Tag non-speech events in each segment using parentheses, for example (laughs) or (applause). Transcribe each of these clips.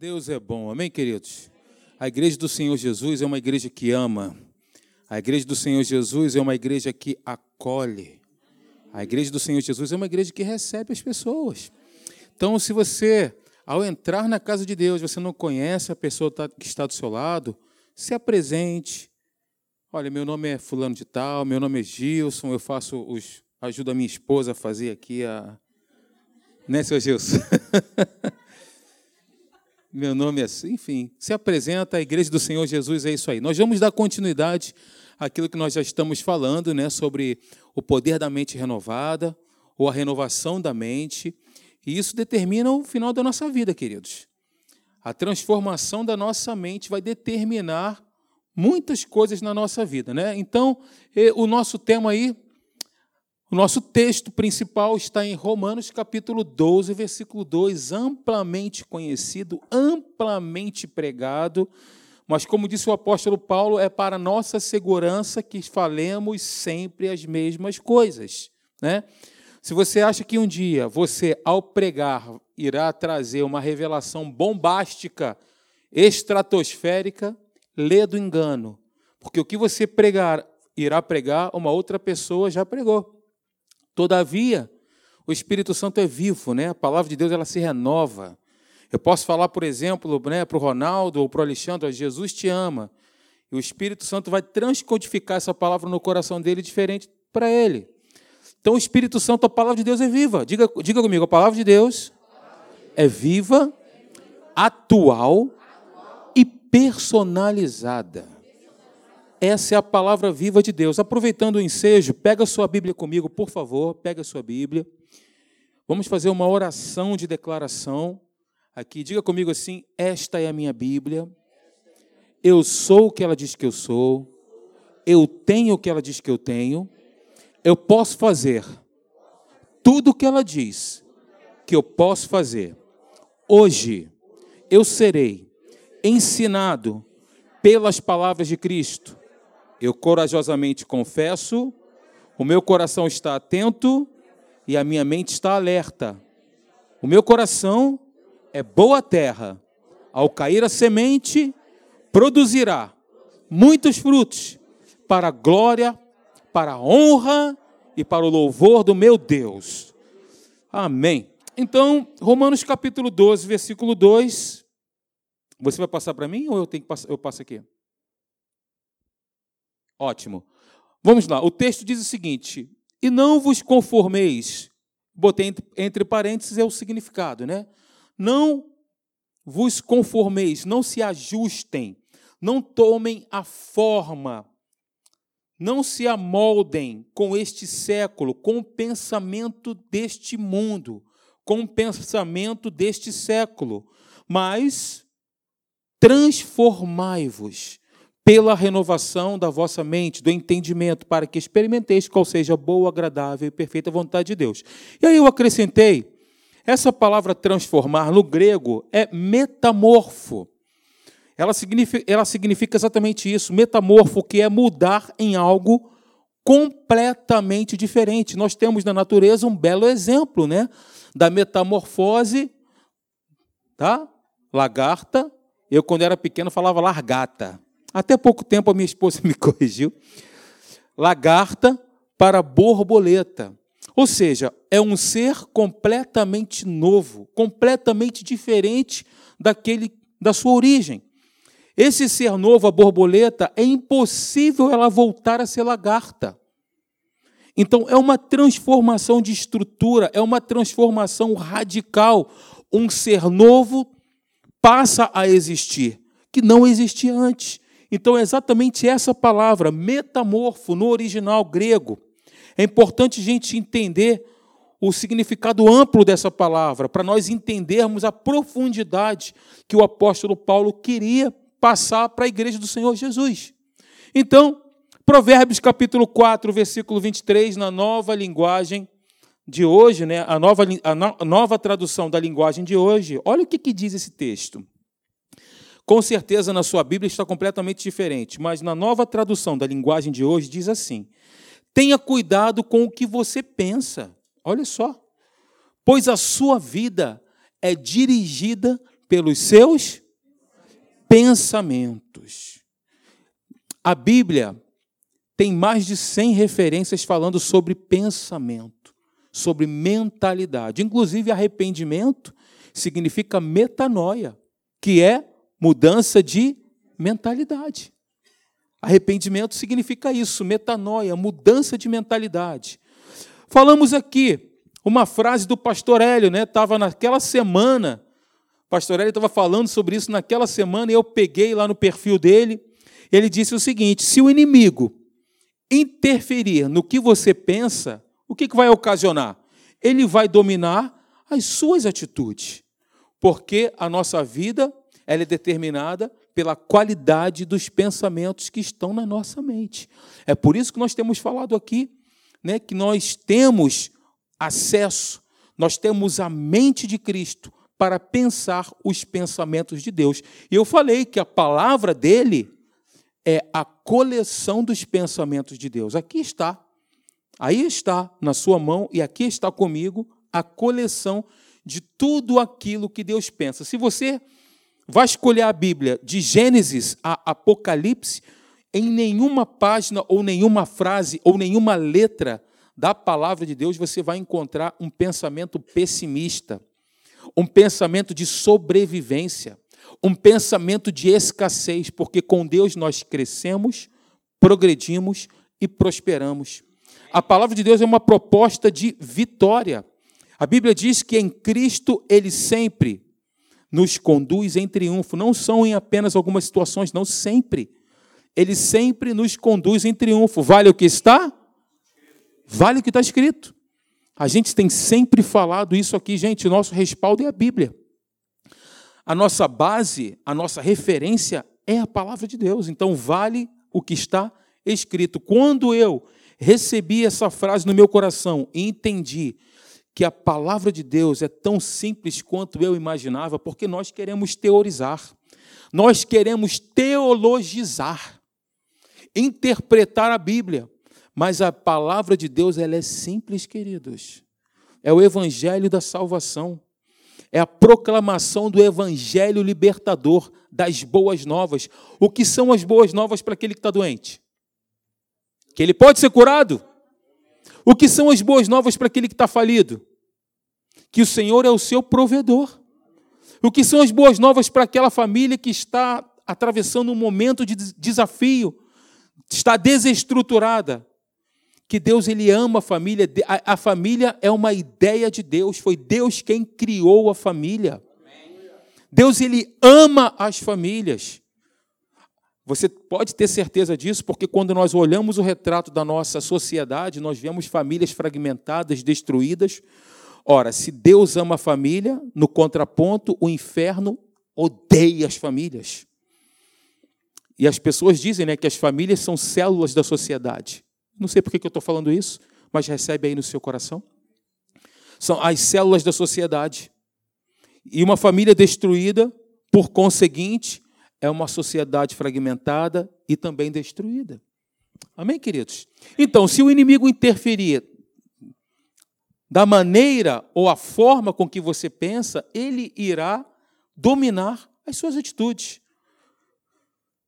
Deus é bom, amém, queridos? A igreja do Senhor Jesus é uma igreja que ama. A igreja do Senhor Jesus é uma igreja que acolhe. A igreja do Senhor Jesus é uma igreja que recebe as pessoas. Então, se você, ao entrar na casa de Deus, você não conhece a pessoa que está do seu lado, se apresente. Olha, meu nome é fulano de tal, meu nome é Gilson, eu faço os ajudo a minha esposa a fazer aqui a né, seu Gilson? (laughs) Meu nome é assim, enfim. Se apresenta a igreja do Senhor Jesus, é isso aí. Nós vamos dar continuidade àquilo que nós já estamos falando, né, sobre o poder da mente renovada, ou a renovação da mente. E isso determina o final da nossa vida, queridos. A transformação da nossa mente vai determinar muitas coisas na nossa vida, né? Então, o nosso tema aí o nosso texto principal está em Romanos capítulo 12, versículo 2, amplamente conhecido, amplamente pregado, mas como disse o apóstolo Paulo, é para nossa segurança que falemos sempre as mesmas coisas, né? Se você acha que um dia você ao pregar irá trazer uma revelação bombástica, estratosférica, lê do engano, porque o que você pregar irá pregar, uma outra pessoa já pregou. Todavia, o Espírito Santo é vivo, né? A palavra de Deus ela se renova. Eu posso falar, por exemplo, né, para o Ronaldo ou para o Alexandre, Jesus te ama. E o Espírito Santo vai transcodificar essa palavra no coração dele diferente para ele. Então, o Espírito Santo, a palavra de Deus é viva. Diga, diga comigo, a palavra de Deus é viva, atual e personalizada. Essa é a palavra viva de Deus. Aproveitando o ensejo, pega sua Bíblia comigo, por favor, pega sua Bíblia. Vamos fazer uma oração de declaração aqui. Diga comigo assim: Esta é a minha Bíblia. Eu sou o que ela diz que eu sou. Eu tenho o que ela diz que eu tenho. Eu posso fazer tudo o que ela diz que eu posso fazer. Hoje eu serei ensinado pelas palavras de Cristo eu corajosamente confesso, o meu coração está atento e a minha mente está alerta. O meu coração é boa terra. Ao cair a semente, produzirá muitos frutos para a glória, para a honra e para o louvor do meu Deus. Amém. Então, Romanos capítulo 12, versículo 2. Você vai passar para mim ou eu tenho que passar, eu passo aqui? Ótimo. Vamos lá. O texto diz o seguinte: E não vos conformeis. Botei entre, parênteses é o significado, né? Não vos conformeis, não se ajustem, não tomem a forma, não se amoldem com este século, com o pensamento deste mundo, com o pensamento deste século, mas transformai-vos pela renovação da vossa mente, do entendimento, para que experimenteis qual seja a boa, agradável e perfeita vontade de Deus. E aí eu acrescentei, essa palavra transformar no grego é metamorfo. Ela significa, ela significa exatamente isso, metamorfo, que é mudar em algo completamente diferente. Nós temos na natureza um belo exemplo, né, da metamorfose, tá? Lagarta. Eu quando era pequeno falava largata. Até pouco tempo a minha esposa (laughs) me corrigiu. Lagarta para borboleta. Ou seja, é um ser completamente novo, completamente diferente daquele da sua origem. Esse ser novo, a borboleta, é impossível ela voltar a ser lagarta. Então, é uma transformação de estrutura, é uma transformação radical. Um ser novo passa a existir, que não existia antes. Então é exatamente essa palavra, metamorfo, no original grego. É importante a gente entender o significado amplo dessa palavra, para nós entendermos a profundidade que o apóstolo Paulo queria passar para a igreja do Senhor Jesus. Então, Provérbios capítulo 4, versículo 23, na nova linguagem de hoje, né, a, nova, a, no, a nova tradução da linguagem de hoje, olha o que, que diz esse texto. Com certeza na sua Bíblia está completamente diferente, mas na nova tradução da linguagem de hoje diz assim: tenha cuidado com o que você pensa. Olha só. Pois a sua vida é dirigida pelos seus pensamentos. A Bíblia tem mais de 100 referências falando sobre pensamento, sobre mentalidade. Inclusive, arrependimento significa metanoia, que é mudança de mentalidade. Arrependimento significa isso, metanoia, mudança de mentalidade. Falamos aqui uma frase do pastor Hélio, né? Estava naquela semana, o pastor Hélio estava falando sobre isso naquela semana, e eu peguei lá no perfil dele. Ele disse o seguinte: se o inimigo interferir no que você pensa, o que, vai ocasionar? Ele vai dominar as suas atitudes, porque a nossa vida ela é determinada pela qualidade dos pensamentos que estão na nossa mente. É por isso que nós temos falado aqui, né, que nós temos acesso, nós temos a mente de Cristo para pensar os pensamentos de Deus. E eu falei que a palavra dele é a coleção dos pensamentos de Deus. Aqui está. Aí está na sua mão e aqui está comigo a coleção de tudo aquilo que Deus pensa. Se você vai escolher a Bíblia de Gênesis a Apocalipse, em nenhuma página ou nenhuma frase ou nenhuma letra da palavra de Deus você vai encontrar um pensamento pessimista, um pensamento de sobrevivência, um pensamento de escassez, porque com Deus nós crescemos, progredimos e prosperamos. A palavra de Deus é uma proposta de vitória. A Bíblia diz que em Cristo ele sempre nos conduz em triunfo. Não são em apenas algumas situações, não, sempre. Ele sempre nos conduz em triunfo. Vale o que está? Vale o que está escrito. A gente tem sempre falado isso aqui, gente. Nosso respaldo é a Bíblia a nossa base, a nossa referência é a palavra de Deus. Então, vale o que está escrito. Quando eu recebi essa frase no meu coração e entendi que a palavra de Deus é tão simples quanto eu imaginava, porque nós queremos teorizar, nós queremos teologizar, interpretar a Bíblia, mas a palavra de Deus ela é simples, queridos. É o evangelho da salvação é a proclamação do evangelho libertador, das boas novas. O que são as boas novas para aquele que está doente? Que ele pode ser curado? O que são as boas novas para aquele que está falido? Que o Senhor é o seu provedor. O que são as boas novas para aquela família que está atravessando um momento de desafio, está desestruturada? que Deus ele ama a família. A, a, família é uma ideia de Deus. Foi Deus quem criou a família. Deus ele ama as famílias. Você pode ter certeza disso, porque quando nós olhamos o retrato da nossa sociedade, nós vemos famílias fragmentadas, destruídas. Ora, se Deus ama a família, no contraponto, o inferno odeia as famílias. E as pessoas dizem né, que as famílias são células da sociedade. Não sei por que eu estou falando isso, mas recebe aí no seu coração. São as células da sociedade. E uma família destruída, por conseguinte, é uma sociedade fragmentada e também destruída. Amém, queridos? Então, se o inimigo interferir da maneira ou a forma com que você pensa, ele irá dominar as suas atitudes.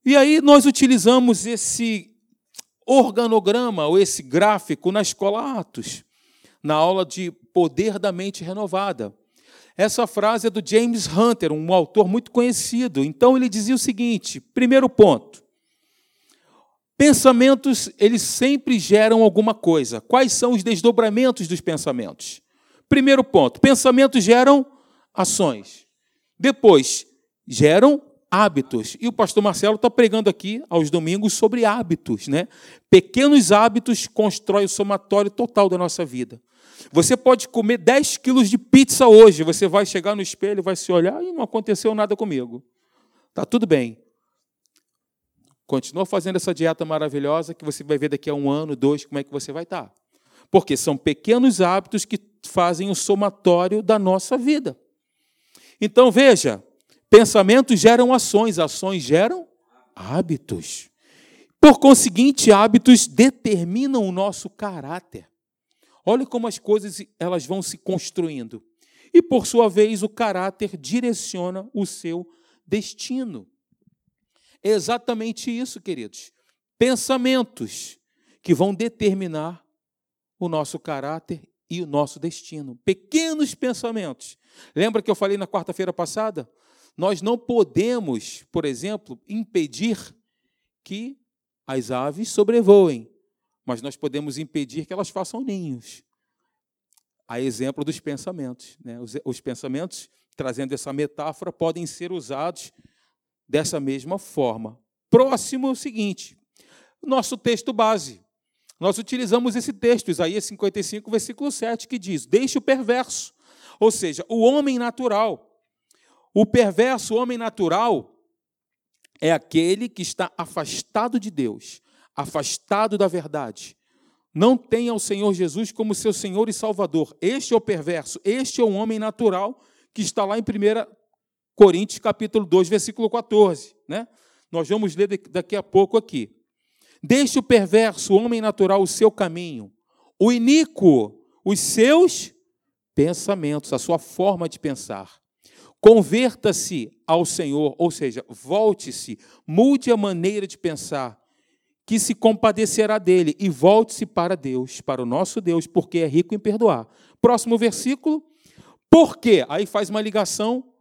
E aí nós utilizamos esse organograma ou esse gráfico na escola Atos, na aula de Poder da Mente Renovada. Essa frase é do James Hunter, um autor muito conhecido. Então ele dizia o seguinte: primeiro ponto. Pensamentos, eles sempre geram alguma coisa. Quais são os desdobramentos dos pensamentos? Primeiro ponto, pensamentos geram ações. Depois, geram hábitos. E o pastor Marcelo está pregando aqui aos domingos sobre hábitos, né? Pequenos hábitos constroem o somatório total da nossa vida. Você pode comer 10 quilos de pizza hoje, você vai chegar no espelho, vai se olhar e não aconteceu nada comigo. Tá tudo bem. Continua fazendo essa dieta maravilhosa que você vai ver daqui a um ano, dois, como é que você vai estar. Tá. Porque são pequenos hábitos que fazem o somatório da nossa vida. Então veja, Pensamentos geram ações, ações geram hábitos. Por conseguinte, hábitos determinam o nosso caráter. Olha como as coisas elas vão se construindo. e, por sua vez, o caráter direciona o seu destino. É exatamente isso, queridos. Pensamentos que vão determinar o nosso caráter e o nosso destino. Pequenos pensamentos. Lembra que eu falei na quarta-feira passada? Nós não podemos, por exemplo, impedir que as aves sobrevoem, mas nós podemos impedir que elas façam ninhos. A exemplo dos pensamentos. Né? Os, os pensamentos, trazendo essa metáfora, podem ser usados dessa mesma forma. Próximo é o seguinte: nosso texto base. Nós utilizamos esse texto, Isaías 55, versículo 7, que diz: Deixe o perverso, ou seja, o homem natural. O perverso, o homem natural, é aquele que está afastado de Deus, afastado da verdade. Não tem ao Senhor Jesus como seu Senhor e Salvador. Este é o perverso, este é o homem natural que está lá em 1 Coríntios capítulo 2, versículo 14. Né? Nós vamos ler daqui a pouco aqui. Deixe o perverso, o homem natural, o seu caminho, o iníquo, os seus pensamentos, a sua forma de pensar. Converta-se ao Senhor, ou seja, volte-se, mude a maneira de pensar, que se compadecerá dele, e volte-se para Deus, para o nosso Deus, porque é rico em perdoar. Próximo versículo. Por quê? Aí faz uma ligação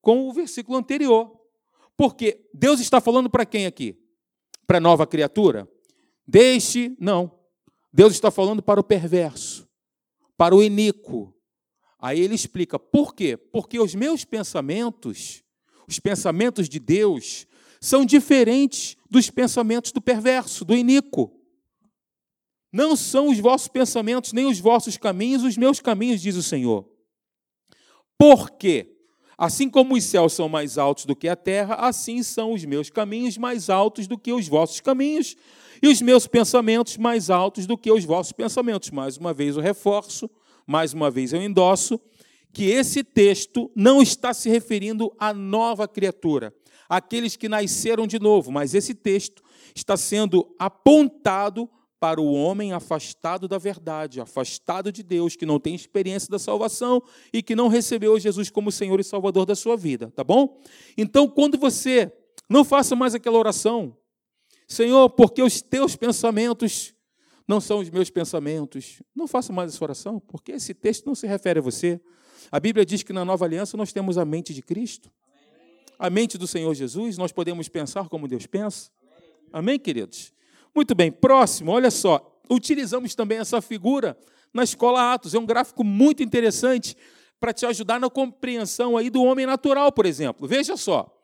com o versículo anterior. Porque Deus está falando para quem aqui? Para a nova criatura? Deixe, não. Deus está falando para o perverso, para o iníquo, Aí ele explica por quê? Porque os meus pensamentos, os pensamentos de Deus, são diferentes dos pensamentos do perverso, do iníquo. Não são os vossos pensamentos, nem os vossos caminhos, os meus caminhos, diz o Senhor. Por quê? Assim como os céus são mais altos do que a terra, assim são os meus caminhos mais altos do que os vossos caminhos, e os meus pensamentos mais altos do que os vossos pensamentos. Mais uma vez, o reforço mais uma vez eu endosso, que esse texto não está se referindo à nova criatura, àqueles que nasceram de novo, mas esse texto está sendo apontado para o homem afastado da verdade, afastado de Deus, que não tem experiência da salvação e que não recebeu Jesus como Senhor e Salvador da sua vida, tá bom? Então, quando você não faça mais aquela oração, Senhor, porque os teus pensamentos não são os meus pensamentos. Não faça mais essa oração, porque esse texto não se refere a você. A Bíblia diz que na nova aliança nós temos a mente de Cristo, a mente do Senhor Jesus, nós podemos pensar como Deus pensa. Amém, queridos? Muito bem, próximo, olha só, utilizamos também essa figura na escola Atos. É um gráfico muito interessante para te ajudar na compreensão aí do homem natural, por exemplo. Veja só,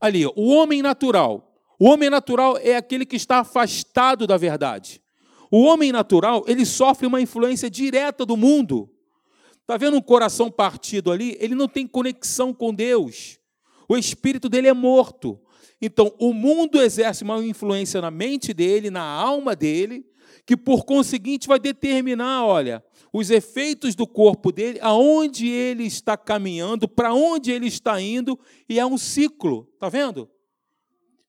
ali, o homem natural. O homem natural é aquele que está afastado da verdade. O homem natural, ele sofre uma influência direta do mundo. Está vendo um coração partido ali? Ele não tem conexão com Deus. O espírito dele é morto. Então, o mundo exerce uma influência na mente dele, na alma dele, que por conseguinte vai determinar, olha, os efeitos do corpo dele, aonde ele está caminhando, para onde ele está indo, e é um ciclo, tá vendo?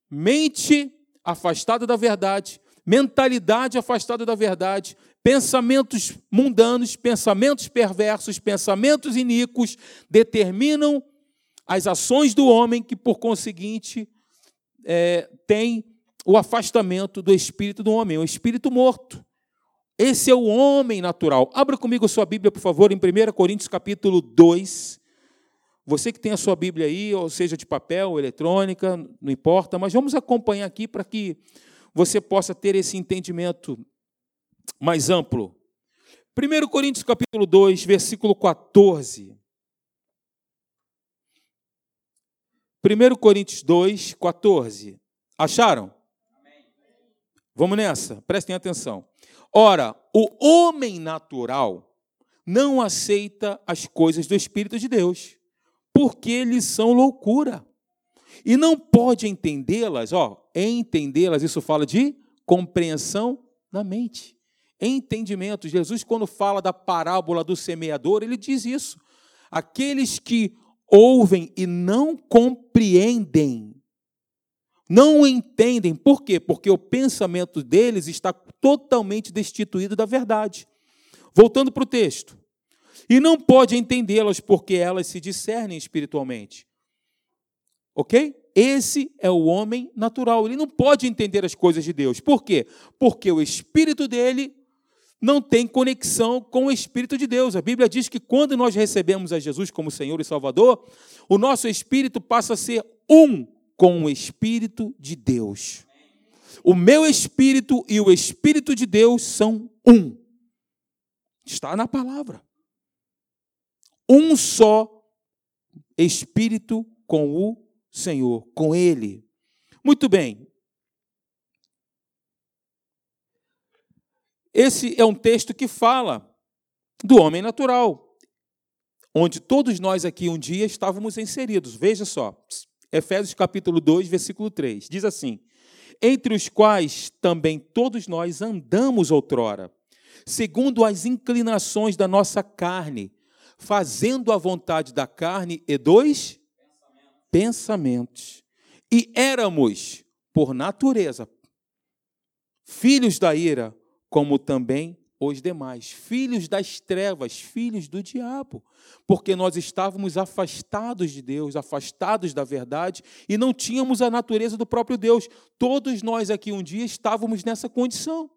Mente afastada da verdade, mentalidade afastada da verdade, pensamentos mundanos, pensamentos perversos, pensamentos iníquos determinam as ações do homem que, por conseguinte, é, tem o afastamento do espírito do homem, o espírito morto. Esse é o homem natural. Abra comigo sua Bíblia, por favor, em 1 Coríntios capítulo 2. Você que tem a sua Bíblia aí, ou seja de papel, ou eletrônica, não importa, mas vamos acompanhar aqui para que você possa ter esse entendimento mais amplo. 1 Coríntios capítulo 2, versículo 14. 1 Coríntios 2, 14. Acharam? Vamos nessa, prestem atenção. Ora, o homem natural não aceita as coisas do Espírito de Deus, porque eles são loucura e não pode entendê-las, ó, entendê-las, isso fala de compreensão na mente. Entendimento. Jesus, quando fala da parábola do semeador, ele diz isso. Aqueles que ouvem e não compreendem, não entendem. Por quê? Porque o pensamento deles está totalmente destituído da verdade. Voltando para o texto. e não pode entendê-las porque elas se discernem espiritualmente. Ok? Esse é o homem natural. Ele não pode entender as coisas de Deus. Por quê? Porque o espírito dele não tem conexão com o Espírito de Deus. A Bíblia diz que quando nós recebemos a Jesus como Senhor e Salvador, o nosso espírito passa a ser um com o Espírito de Deus. O meu espírito e o Espírito de Deus são um. Está na palavra. Um só Espírito com o Senhor, com Ele. Muito bem. Esse é um texto que fala do homem natural, onde todos nós aqui um dia estávamos inseridos. Veja só, Efésios capítulo 2, versículo 3. Diz assim: Entre os quais também todos nós andamos outrora, segundo as inclinações da nossa carne, fazendo a vontade da carne e dos pensamentos. E éramos, por natureza, filhos da ira, como também os demais, filhos das trevas, filhos do diabo, porque nós estávamos afastados de Deus, afastados da verdade e não tínhamos a natureza do próprio Deus. Todos nós aqui um dia estávamos nessa condição.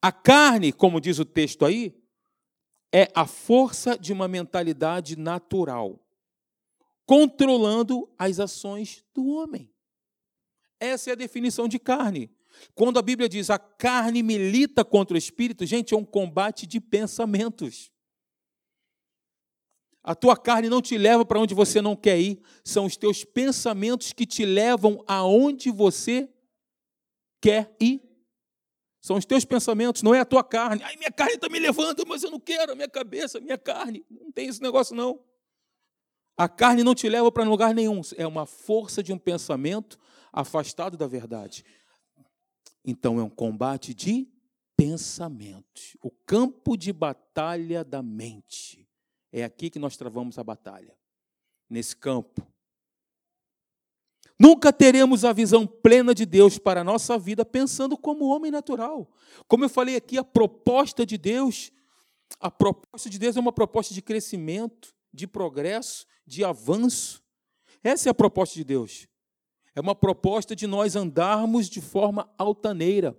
A carne, como diz o texto aí, é a força de uma mentalidade natural controlando as ações do homem. Essa é a definição de carne. Quando a Bíblia diz a carne milita contra o espírito, gente, é um combate de pensamentos. A tua carne não te leva para onde você não quer ir, são os teus pensamentos que te levam aonde você quer ir. São os teus pensamentos, não é a tua carne. Ai, minha carne está me levando, mas eu não quero, minha cabeça, minha carne. Não tem esse negócio, não. A carne não te leva para lugar nenhum, é uma força de um pensamento afastado da verdade. Então é um combate de pensamentos, o campo de batalha da mente. É aqui que nós travamos a batalha, nesse campo. Nunca teremos a visão plena de Deus para a nossa vida pensando como homem natural. Como eu falei aqui, a proposta de Deus, a proposta de Deus é uma proposta de crescimento, de progresso, de avanço. Essa é a proposta de Deus. É uma proposta de nós andarmos de forma altaneira,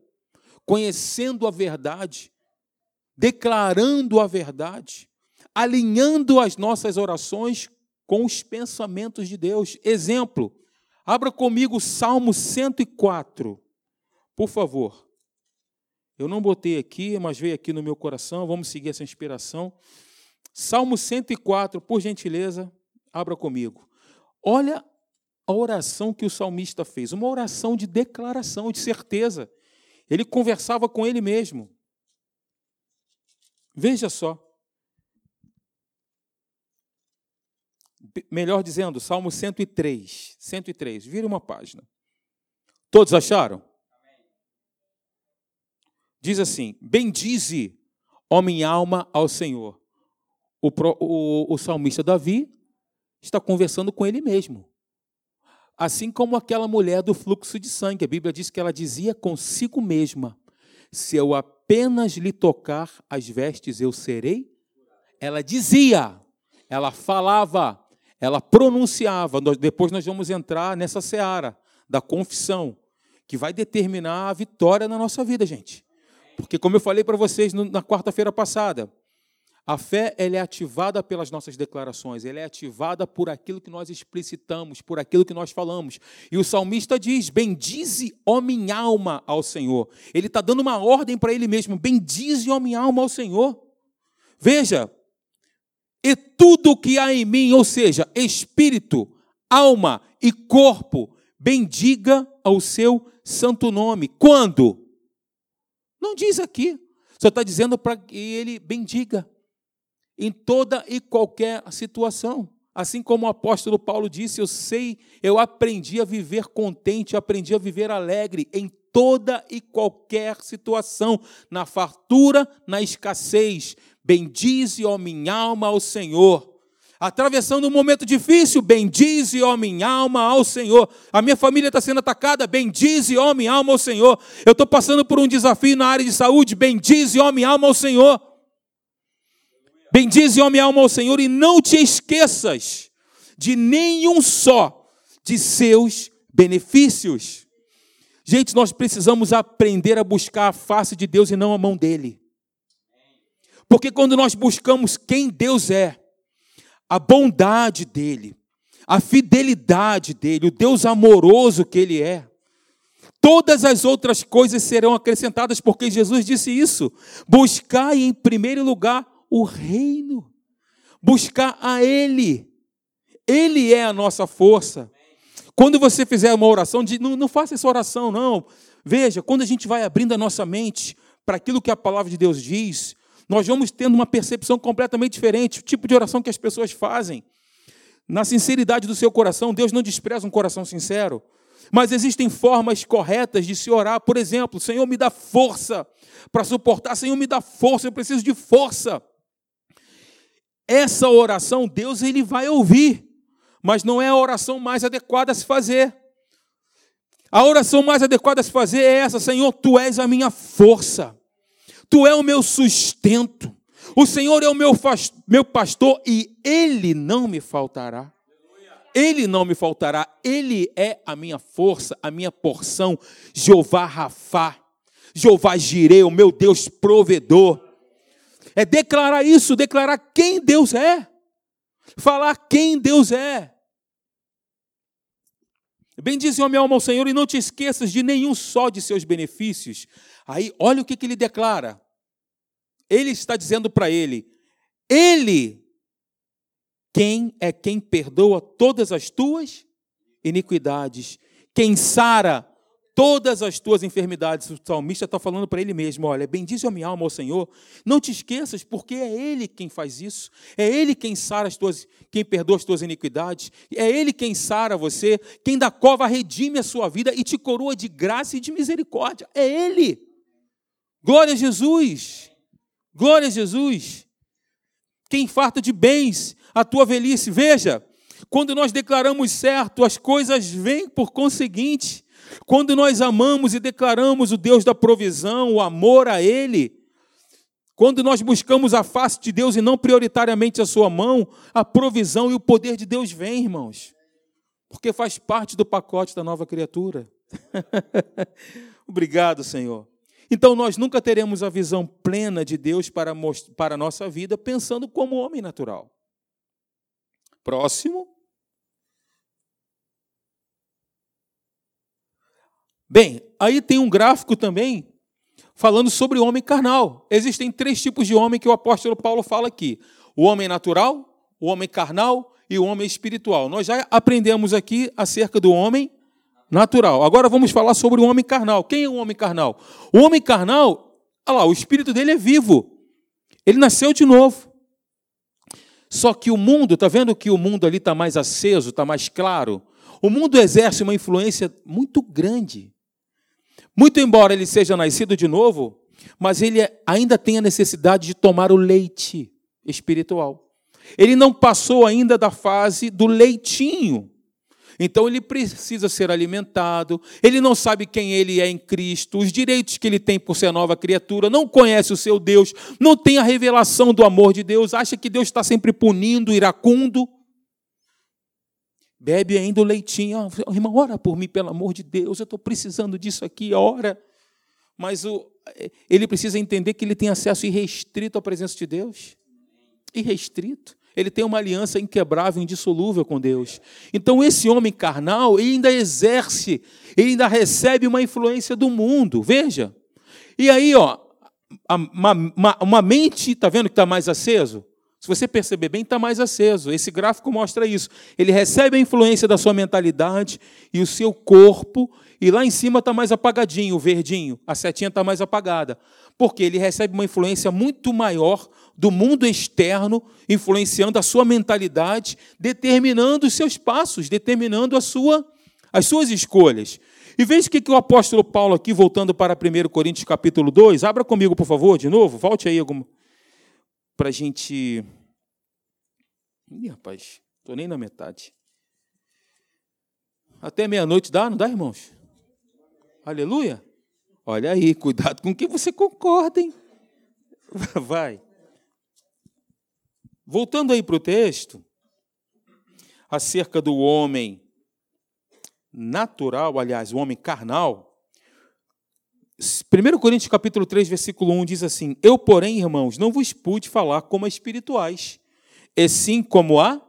conhecendo a verdade, declarando a verdade, alinhando as nossas orações com os pensamentos de Deus. Exemplo, abra comigo o Salmo 104, por favor. Eu não botei aqui, mas veio aqui no meu coração, vamos seguir essa inspiração. Salmo 104, por gentileza, abra comigo. Olha a oração que o salmista fez, uma oração de declaração, de certeza. Ele conversava com ele mesmo. Veja só. Melhor dizendo, Salmo 103. 103. Vira uma página. Todos acharam? Diz assim: Bendize, ó minha alma, ao Senhor o, o, o salmista Davi está conversando com ele mesmo. Assim como aquela mulher do fluxo de sangue, a Bíblia diz que ela dizia consigo mesma: Se eu apenas lhe tocar as vestes, eu serei. Ela dizia, ela falava, ela pronunciava. Depois nós vamos entrar nessa seara da confissão, que vai determinar a vitória na nossa vida, gente. Porque, como eu falei para vocês na quarta-feira passada, a fé ela é ativada pelas nossas declarações, ela é ativada por aquilo que nós explicitamos, por aquilo que nós falamos. E o salmista diz: Bendize, ó minha alma, ao Senhor. Ele está dando uma ordem para ele mesmo: Bendize, ó minha alma, ao Senhor. Veja, e tudo que há em mim, ou seja, espírito, alma e corpo, bendiga ao seu santo nome. Quando? Não diz aqui. Só está dizendo para que ele bendiga em toda e qualquer situação. Assim como o apóstolo Paulo disse, eu sei, eu aprendi a viver contente, aprendi a viver alegre em toda e qualquer situação, na fartura, na escassez. Bendize, ó minha alma, ao Senhor. Atravessando um momento difícil, bendize, ó minha alma, ao Senhor. A minha família está sendo atacada, bendize, ó minha alma, ao Senhor. Eu estou passando por um desafio na área de saúde, bendize, ó minha alma, ao Senhor. Bendize, ó minha alma, ao Senhor e não te esqueças de nenhum só de seus benefícios. Gente, nós precisamos aprender a buscar a face de Deus e não a mão dele. Porque quando nós buscamos quem Deus é, a bondade dele, a fidelidade dele, o Deus amoroso que ele é, todas as outras coisas serão acrescentadas, porque Jesus disse isso. Buscai em primeiro lugar o reino, buscar a Ele. Ele é a nossa força. Quando você fizer uma oração, não, não faça essa oração, não. Veja, quando a gente vai abrindo a nossa mente para aquilo que a palavra de Deus diz, nós vamos tendo uma percepção completamente diferente, o tipo de oração que as pessoas fazem. Na sinceridade do seu coração, Deus não despreza um coração sincero. Mas existem formas corretas de se orar. Por exemplo, Senhor, me dá força para suportar. Senhor, me dá força, eu preciso de força. Essa oração, Deus ele vai ouvir, mas não é a oração mais adequada a se fazer. A oração mais adequada a se fazer é essa: Senhor, tu és a minha força. Tu é o meu sustento. O Senhor é o meu, meu pastor e Ele não me faltará. Ele não me faltará. Ele é a minha força, a minha porção. Jeová Rafá. Jeová Jireh, o meu Deus provedor. É declarar isso, declarar quem Deus é. Falar quem Deus é. Bendize, ó minha alma, ao Senhor, e não te esqueças de nenhum só de seus benefícios. Aí, olha o que, que ele declara. Ele está dizendo para ele: Ele, quem é quem perdoa todas as tuas iniquidades, quem sara todas as tuas enfermidades. O salmista está falando para ele mesmo: olha, bendize a minha alma ao Senhor. Não te esqueças, porque é Ele quem faz isso. É Ele quem sara as tuas, quem perdoa as tuas iniquidades. É Ele quem sara você, quem da cova redime a sua vida e te coroa de graça e de misericórdia. É Ele. Glória a Jesus. Glória a Jesus. Quem farta de bens a tua velhice. Veja, quando nós declaramos certo, as coisas vêm por conseguinte. Quando nós amamos e declaramos o Deus da provisão, o amor a Ele, quando nós buscamos a face de Deus e não prioritariamente a sua mão, a provisão e o poder de Deus vem, irmãos. Porque faz parte do pacote da nova criatura. (laughs) Obrigado, Senhor. Então nós nunca teremos a visão plena de Deus para, para a nossa vida pensando como homem natural. Próximo. Bem, aí tem um gráfico também falando sobre o homem carnal. Existem três tipos de homem que o apóstolo Paulo fala aqui: o homem natural, o homem carnal e o homem espiritual. Nós já aprendemos aqui acerca do homem natural. Agora vamos falar sobre o homem carnal. Quem é o homem carnal? O homem carnal, olha lá, o espírito dele é vivo. Ele nasceu de novo. Só que o mundo, está vendo que o mundo ali está mais aceso, está mais claro? O mundo exerce uma influência muito grande muito embora ele seja nascido de novo, mas ele ainda tem a necessidade de tomar o leite espiritual. Ele não passou ainda da fase do leitinho. Então ele precisa ser alimentado, ele não sabe quem ele é em Cristo, os direitos que ele tem por ser nova criatura, não conhece o seu Deus, não tem a revelação do amor de Deus, acha que Deus está sempre punindo, iracundo bebe ainda o leitinho. Oh, irmão, ora por mim, pelo amor de Deus, eu estou precisando disso aqui, ora. Mas o, ele precisa entender que ele tem acesso irrestrito à presença de Deus. Irrestrito. Ele tem uma aliança inquebrável, indissolúvel com Deus. Então, esse homem carnal ainda exerce, ainda recebe uma influência do mundo. Veja. E aí, ó, uma, uma, uma mente, está vendo que está mais aceso? Se você perceber bem, está mais aceso. Esse gráfico mostra isso. Ele recebe a influência da sua mentalidade e o seu corpo, e lá em cima está mais apagadinho, o verdinho. A setinha está mais apagada. Porque ele recebe uma influência muito maior do mundo externo, influenciando a sua mentalidade, determinando os seus passos, determinando a sua, as suas escolhas. E veja o que, o apóstolo Paulo, aqui, voltando para 1 Coríntios capítulo 2, abra comigo, por favor, de novo, volte aí alguma para a gente. Ih, rapaz, estou nem na metade. Até meia-noite dá, não dá, irmãos? Aleluia? Olha aí, cuidado com que você concorda, hein? (laughs) Vai. Voltando aí para o texto, acerca do homem natural, aliás, o homem carnal, 1 Coríntios capítulo 3, versículo 1 diz assim: Eu, porém, irmãos, não vos pude falar como a espirituais, e sim como a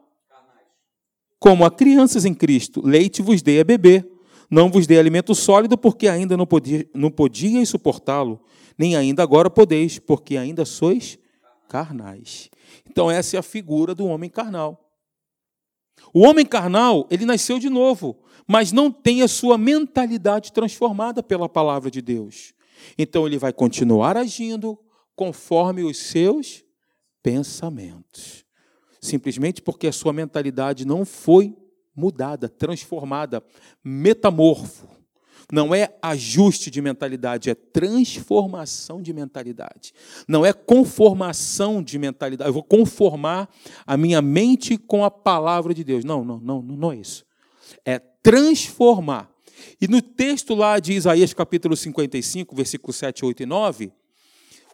como a crianças em Cristo. Leite vos dei a beber, não vos dei alimento sólido, porque ainda não, podia, não podíeis suportá-lo, nem ainda agora podeis, porque ainda sois carnais. Então, essa é a figura do homem carnal. O homem carnal, ele nasceu de novo, mas não tem a sua mentalidade transformada pela palavra de Deus. Então, ele vai continuar agindo conforme os seus pensamentos. Simplesmente porque a sua mentalidade não foi mudada, transformada, metamorfo. Não é ajuste de mentalidade, é transformação de mentalidade. Não é conformação de mentalidade. Eu vou conformar a minha mente com a palavra de Deus. Não, não, não, não é isso. É transformar. E no texto lá de Isaías capítulo 55, versículos 7, 8 e 9,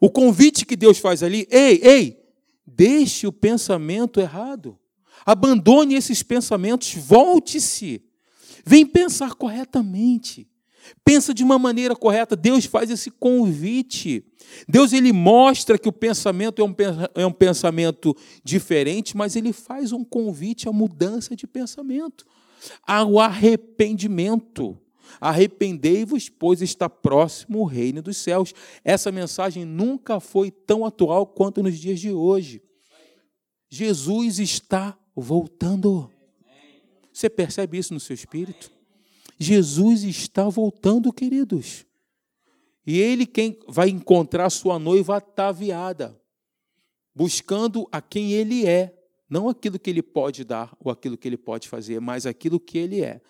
o convite que Deus faz ali, ei, ei, deixe o pensamento errado. Abandone esses pensamentos, volte-se. Vem pensar corretamente. Pensa de uma maneira correta. Deus faz esse convite. Deus ele mostra que o pensamento é um, é um pensamento diferente, mas ele faz um convite à mudança de pensamento, ao arrependimento. Arrependei-vos, pois está próximo o reino dos céus. Essa mensagem nunca foi tão atual quanto nos dias de hoje. Jesus está voltando. Você percebe isso no seu espírito? Jesus está voltando, queridos. E ele quem vai encontrar sua noiva ataviada, buscando a quem ele é, não aquilo que ele pode dar ou aquilo que ele pode fazer, mas aquilo que ele é,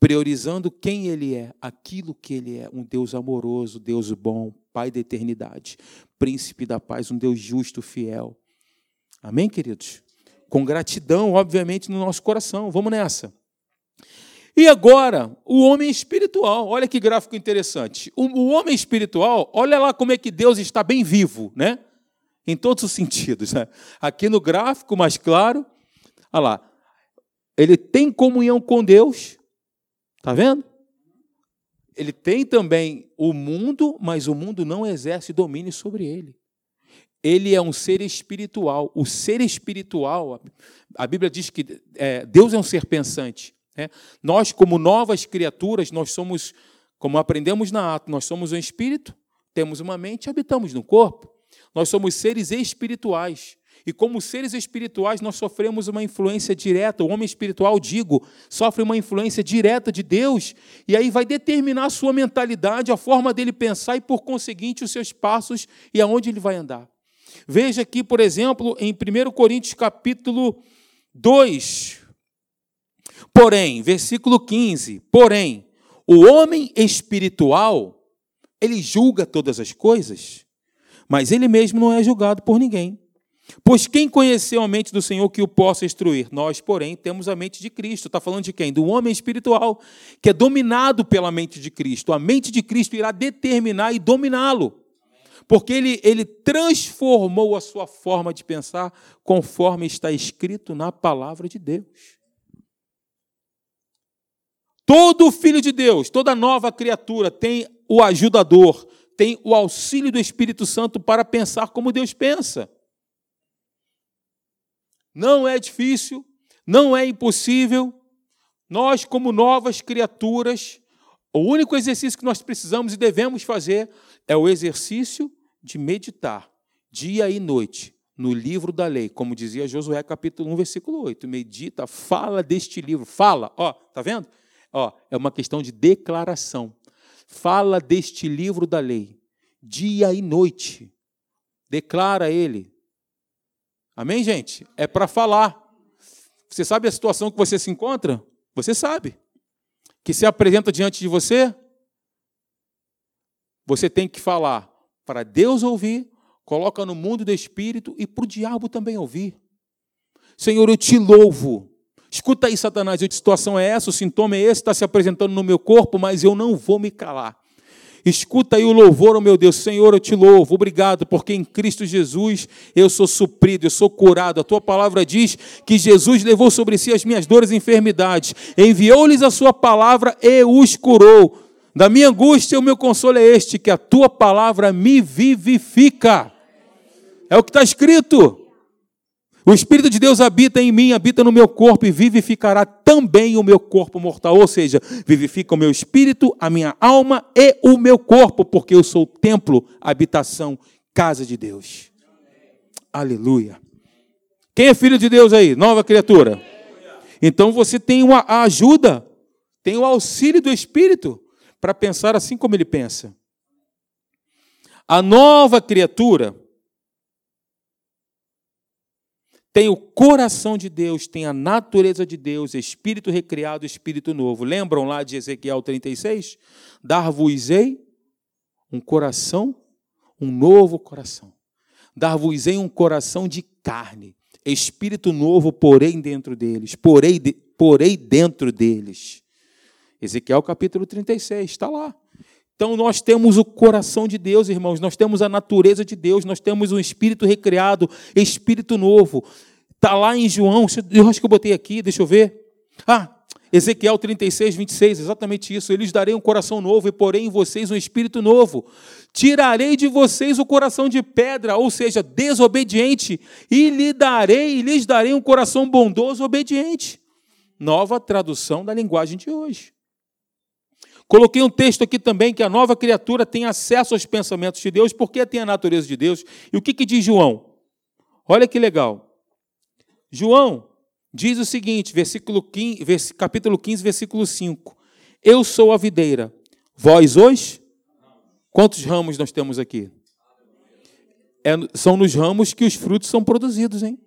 priorizando quem ele é, aquilo que ele é, um Deus amoroso, Deus bom, Pai da eternidade, príncipe da paz, um Deus justo, fiel. Amém, queridos? Com gratidão, obviamente, no nosso coração. Vamos nessa. E agora, o homem espiritual. Olha que gráfico interessante. O, o, homem espiritual, olha lá como é que Deus está bem vivo, né? Em todos os (laughs) sentidos. Né? Aqui no gráfico mais claro, olha lá. Ele tem comunhão com Deus, tá vendo? Ele tem também o mundo, mas o mundo não exerce domínio sobre ele. Ele é um ser espiritual. O ser espiritual, a Bíblia diz que é, Deus é um ser pensante. Né? Nós, como novas criaturas, nós somos, como aprendemos na ato, nós somos um espírito, temos uma mente e habitamos no corpo. Nós somos seres espirituais. E como seres espirituais, nós sofremos uma influência direta. O homem espiritual, digo, sofre uma influência direta de Deus, e aí vai determinar a sua mentalidade, a forma dele pensar e, por conseguinte, os seus passos e aonde ele vai andar. Veja aqui, por exemplo, em 1 Coríntios capítulo 2, Porém, versículo 15: Porém, o homem espiritual, ele julga todas as coisas, mas ele mesmo não é julgado por ninguém. Pois quem conheceu a mente do Senhor que o possa instruir? Nós, porém, temos a mente de Cristo. Está falando de quem? Do homem espiritual, que é dominado pela mente de Cristo. A mente de Cristo irá determinar e dominá-lo. Porque ele, ele transformou a sua forma de pensar conforme está escrito na palavra de Deus. Todo filho de Deus, toda nova criatura tem o ajudador, tem o auxílio do Espírito Santo para pensar como Deus pensa. Não é difícil, não é impossível. Nós, como novas criaturas, o único exercício que nós precisamos e devemos fazer é o exercício de meditar dia e noite no livro da lei, como dizia Josué capítulo 1, versículo 8. Medita, fala deste livro, fala, ó, tá vendo? Ó, é uma questão de declaração. Fala deste livro da lei, dia e noite. Declara ele. Amém, gente? É para falar. Você sabe a situação que você se encontra? Você sabe. Que se apresenta diante de você? Você tem que falar para Deus ouvir, coloca no mundo do espírito e para o diabo também ouvir. Senhor, eu te louvo Escuta aí, Satanás, a situação é essa, o sintoma é esse, está se apresentando no meu corpo, mas eu não vou me calar. Escuta aí o louvor, oh meu Deus. Senhor, eu te louvo. Obrigado, porque em Cristo Jesus eu sou suprido, eu sou curado. A tua palavra diz que Jesus levou sobre si as minhas dores e enfermidades. Enviou-lhes a sua palavra e os curou. Da minha angústia, o meu consolo é este: que a tua palavra me vivifica. É o que está escrito. O Espírito de Deus habita em mim, habita no meu corpo e vivificará também o meu corpo mortal. Ou seja, vivifica o meu espírito, a minha alma e o meu corpo, porque eu sou templo, habitação, casa de Deus. Aleluia. Quem é filho de Deus aí? Nova criatura. Então você tem uma, a ajuda, tem o auxílio do Espírito para pensar assim como ele pensa. A nova criatura tem o coração de Deus, tem a natureza de Deus, espírito recriado, espírito novo. Lembram lá de Ezequiel 36? Dar-vos-ei um coração, um novo coração. Dar-vos-ei um coração de carne, espírito novo porém dentro deles, porei, de, porei dentro deles. Ezequiel capítulo 36, está lá. Então nós temos o coração de Deus, irmãos, nós temos a natureza de Deus, nós temos um espírito recriado, espírito novo. Está lá em João, eu acho que eu botei aqui, deixa eu ver. Ah, Ezequiel 36, 26, exatamente isso. Eu lhes darei um coração novo e porei em vocês um espírito novo. Tirarei de vocês o coração de pedra, ou seja, desobediente, e lhe darei, e lhes darei um coração bondoso, obediente. Nova tradução da linguagem de hoje. Coloquei um texto aqui também que a nova criatura tem acesso aos pensamentos de Deus, porque tem a natureza de Deus. E o que, que diz João? Olha que legal. João diz o seguinte, versículo 15, capítulo 15, versículo 5. Eu sou a videira, vós hoje? Quantos ramos nós temos aqui? É, são nos ramos que os frutos são produzidos, hein?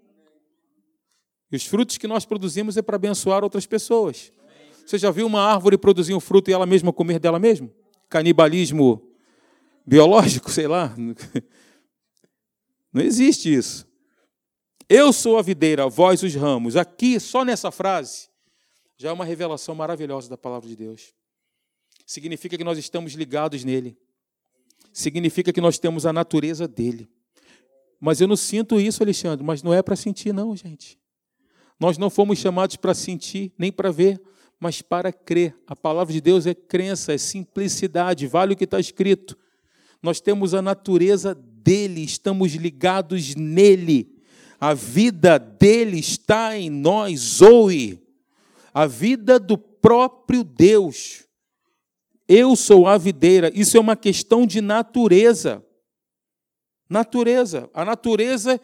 E os frutos que nós produzimos é para abençoar outras pessoas. Você já viu uma árvore produzir um fruto e ela mesma comer dela mesma? Canibalismo biológico, sei lá. Não existe isso. Eu sou a videira, vós os ramos. Aqui, só nessa frase, já é uma revelação maravilhosa da palavra de Deus. Significa que nós estamos ligados nele. Significa que nós temos a natureza dele. Mas eu não sinto isso, Alexandre, mas não é para sentir, não, gente. Nós não fomos chamados para sentir, nem para ver mas para crer. A palavra de Deus é crença, é simplicidade, vale o que está escrito. Nós temos a natureza dele, estamos ligados nele. A vida dele está em nós, Zoe. A vida do próprio Deus. Eu sou a videira. Isso é uma questão de natureza. Natureza. A natureza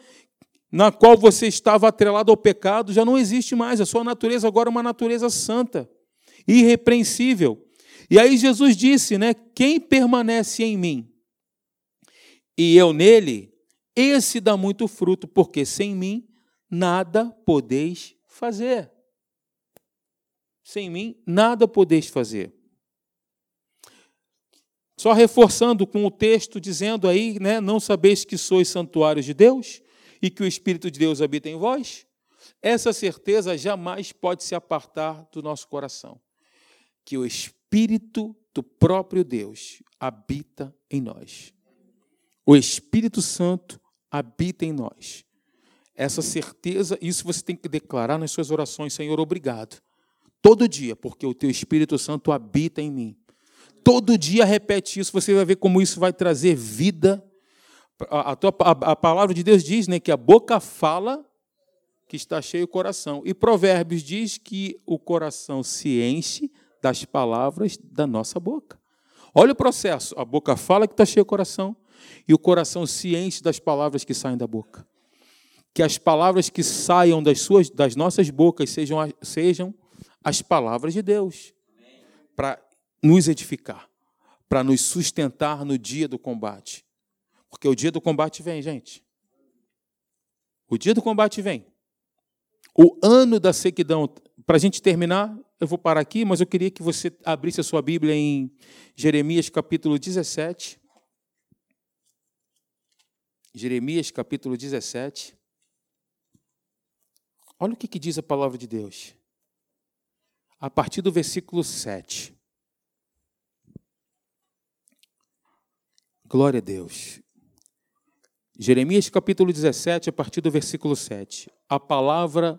na qual você estava atrelado ao pecado já não existe mais. A sua natureza agora é uma natureza santa, irrepreensível. E aí Jesus disse, né? Quem permanece em mim e eu nele, esse dá muito fruto, porque sem mim nada podeis fazer. Sem mim nada podeis fazer. Só reforçando com o texto dizendo aí, né, não sabeis que sois santuários de Deus? E que o Espírito de Deus habita em vós, essa certeza jamais pode se apartar do nosso coração. Que o Espírito do próprio Deus habita em nós. O Espírito Santo habita em nós. Essa certeza, isso você tem que declarar nas suas orações, Senhor, obrigado. Todo dia, porque o teu Espírito Santo habita em mim. Todo dia repete isso, você vai ver como isso vai trazer vida a, a, a palavra de Deus diz né, que a boca fala que está cheio o coração. E Provérbios diz que o coração se enche das palavras da nossa boca. Olha o processo. A boca fala que está cheio o coração e o coração se enche das palavras que saem da boca. Que as palavras que saiam das, suas, das nossas bocas sejam, sejam as palavras de Deus para nos edificar, para nos sustentar no dia do combate. Porque o dia do combate vem, gente. O dia do combate vem. O ano da sequidão. Para a gente terminar, eu vou parar aqui, mas eu queria que você abrisse a sua Bíblia em Jeremias capítulo 17. Jeremias capítulo 17. Olha o que, que diz a palavra de Deus. A partir do versículo 7. Glória a Deus. Jeremias capítulo 17, a partir do versículo 7. A palavra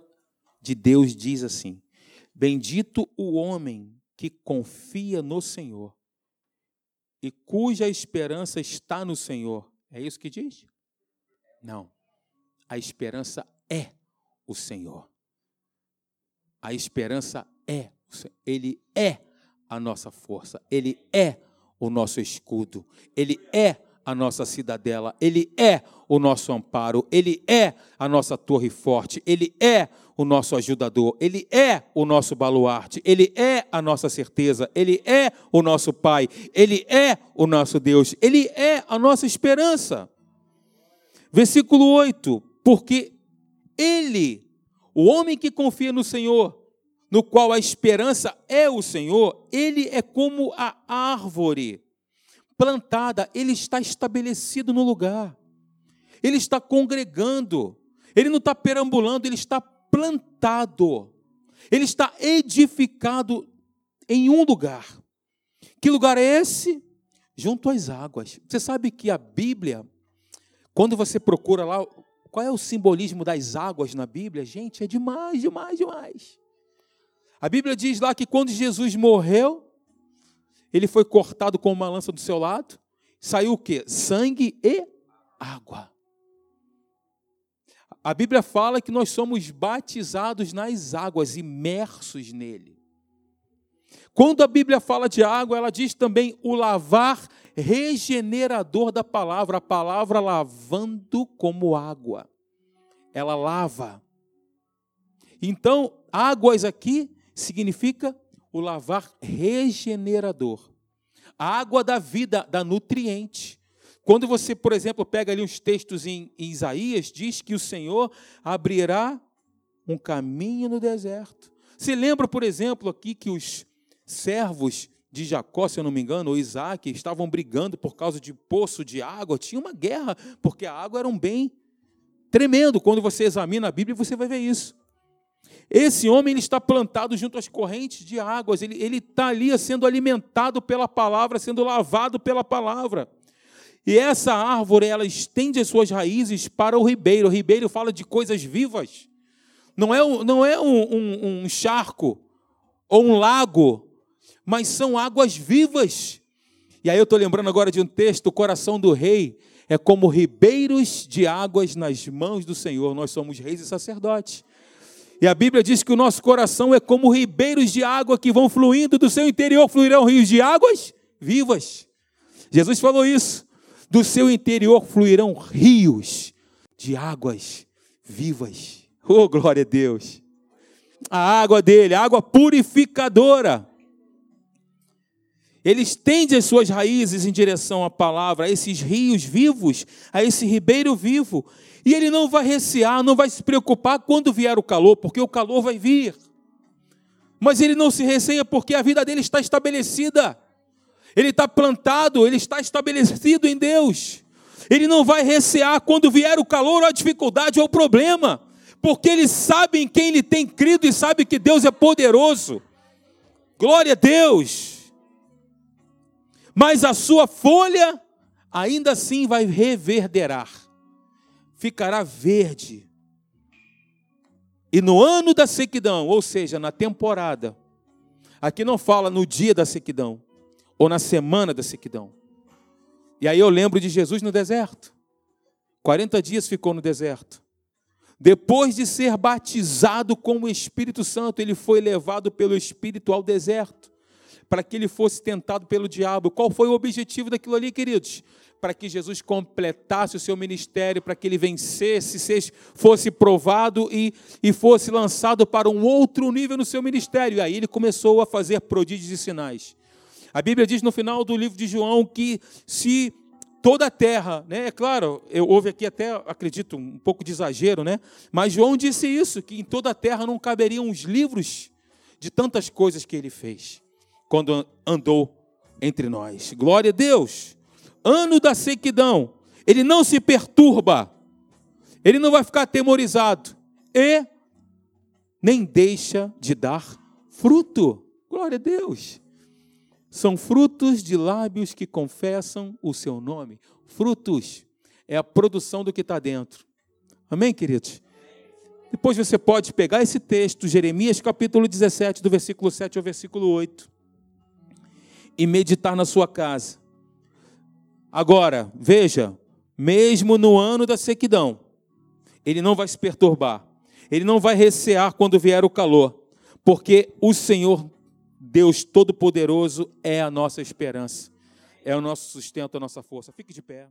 de Deus diz assim: Bendito o homem que confia no Senhor e cuja esperança está no Senhor. É isso que diz? Não. A esperança é o Senhor. A esperança é, ele é a nossa força, ele é o nosso escudo, ele é a nossa cidadela, ele é o nosso amparo, ele é a nossa torre forte, ele é o nosso ajudador, ele é o nosso baluarte, ele é a nossa certeza, ele é o nosso pai, ele é o nosso Deus, ele é a nossa esperança. Versículo 8: Porque ele, o homem que confia no Senhor, no qual a esperança é o Senhor, ele é como a árvore plantada, ele está estabelecido no lugar, ele está congregando, ele não está perambulando, ele está plantado, ele está edificado em um lugar. Que lugar é esse? Junto às águas. Você sabe que a Bíblia, quando você procura lá, qual é o simbolismo das águas na Bíblia? Gente, é demais, demais, demais. A Bíblia diz lá que quando Jesus morreu, ele foi cortado com uma lança do seu lado, saiu o quê? Sangue e água. A Bíblia fala que nós somos batizados nas águas, imersos nele. Quando a Bíblia fala de água, ela diz também o lavar regenerador da palavra, a palavra lavando como água. Ela lava. Então, águas aqui significa o lavar regenerador. A água da vida, da nutriente. Quando você, por exemplo, pega ali uns textos em, em Isaías, diz que o Senhor abrirá um caminho no deserto. Se lembra, por exemplo, aqui que os servos de Jacó, se eu não me engano, ou Isaac, estavam brigando por causa de poço de água, tinha uma guerra, porque a água era um bem tremendo. Quando você examina a Bíblia, você vai ver isso. Esse homem ele está plantado junto às correntes de águas, ele, ele está ali sendo alimentado pela palavra, sendo lavado pela palavra. E essa árvore, ela estende as suas raízes para o ribeiro. O ribeiro fala de coisas vivas. Não é, não é um, um, um charco ou um lago, mas são águas vivas. E aí eu estou lembrando agora de um texto: o coração do rei é como ribeiros de águas nas mãos do Senhor. Nós somos reis e sacerdotes. E a Bíblia diz que o nosso coração é como ribeiros de água que vão fluindo, do seu interior fluirão rios de águas vivas. Jesus falou isso. Do seu interior fluirão rios de águas vivas. Oh, glória a Deus. A água dele, a água purificadora. Ele estende as suas raízes em direção à palavra, a esses rios vivos, a esse ribeiro vivo. E ele não vai recear, não vai se preocupar quando vier o calor, porque o calor vai vir. Mas ele não se receia porque a vida dele está estabelecida. Ele está plantado, ele está estabelecido em Deus. Ele não vai recear quando vier o calor, ou a dificuldade ou o problema, porque ele sabe em quem ele tem crido e sabe que Deus é poderoso. Glória a Deus. Mas a sua folha ainda assim vai reverderar ficará verde. E no ano da sequidão, ou seja, na temporada, aqui não fala no dia da sequidão, ou na semana da sequidão. E aí eu lembro de Jesus no deserto. 40 dias ficou no deserto. Depois de ser batizado com o Espírito Santo, ele foi levado pelo Espírito ao deserto, para que ele fosse tentado pelo diabo. Qual foi o objetivo daquilo ali, queridos? para que Jesus completasse o seu ministério, para que ele vencesse, fosse provado e, e fosse lançado para um outro nível no seu ministério. E aí ele começou a fazer prodígios e sinais. A Bíblia diz no final do livro de João que se toda a terra, né? É claro, eu houve aqui até, acredito, um pouco de exagero, né? Mas João disse isso, que em toda a terra não caberiam os livros de tantas coisas que ele fez quando andou entre nós. Glória a Deus ano da sequidão, ele não se perturba, ele não vai ficar atemorizado e nem deixa de dar fruto. Glória a Deus. são frutos de lábios que confessam o seu nome. Frutos é a produção do que está dentro. Amém, queridos? Depois você pode pegar esse texto, Jeremias capítulo 17, do versículo 7 ao versículo 8, e meditar na sua casa. Agora, veja, mesmo no ano da sequidão, ele não vai se perturbar, ele não vai recear quando vier o calor, porque o Senhor, Deus Todo-Poderoso, é a nossa esperança, é o nosso sustento, a nossa força. Fique de pé.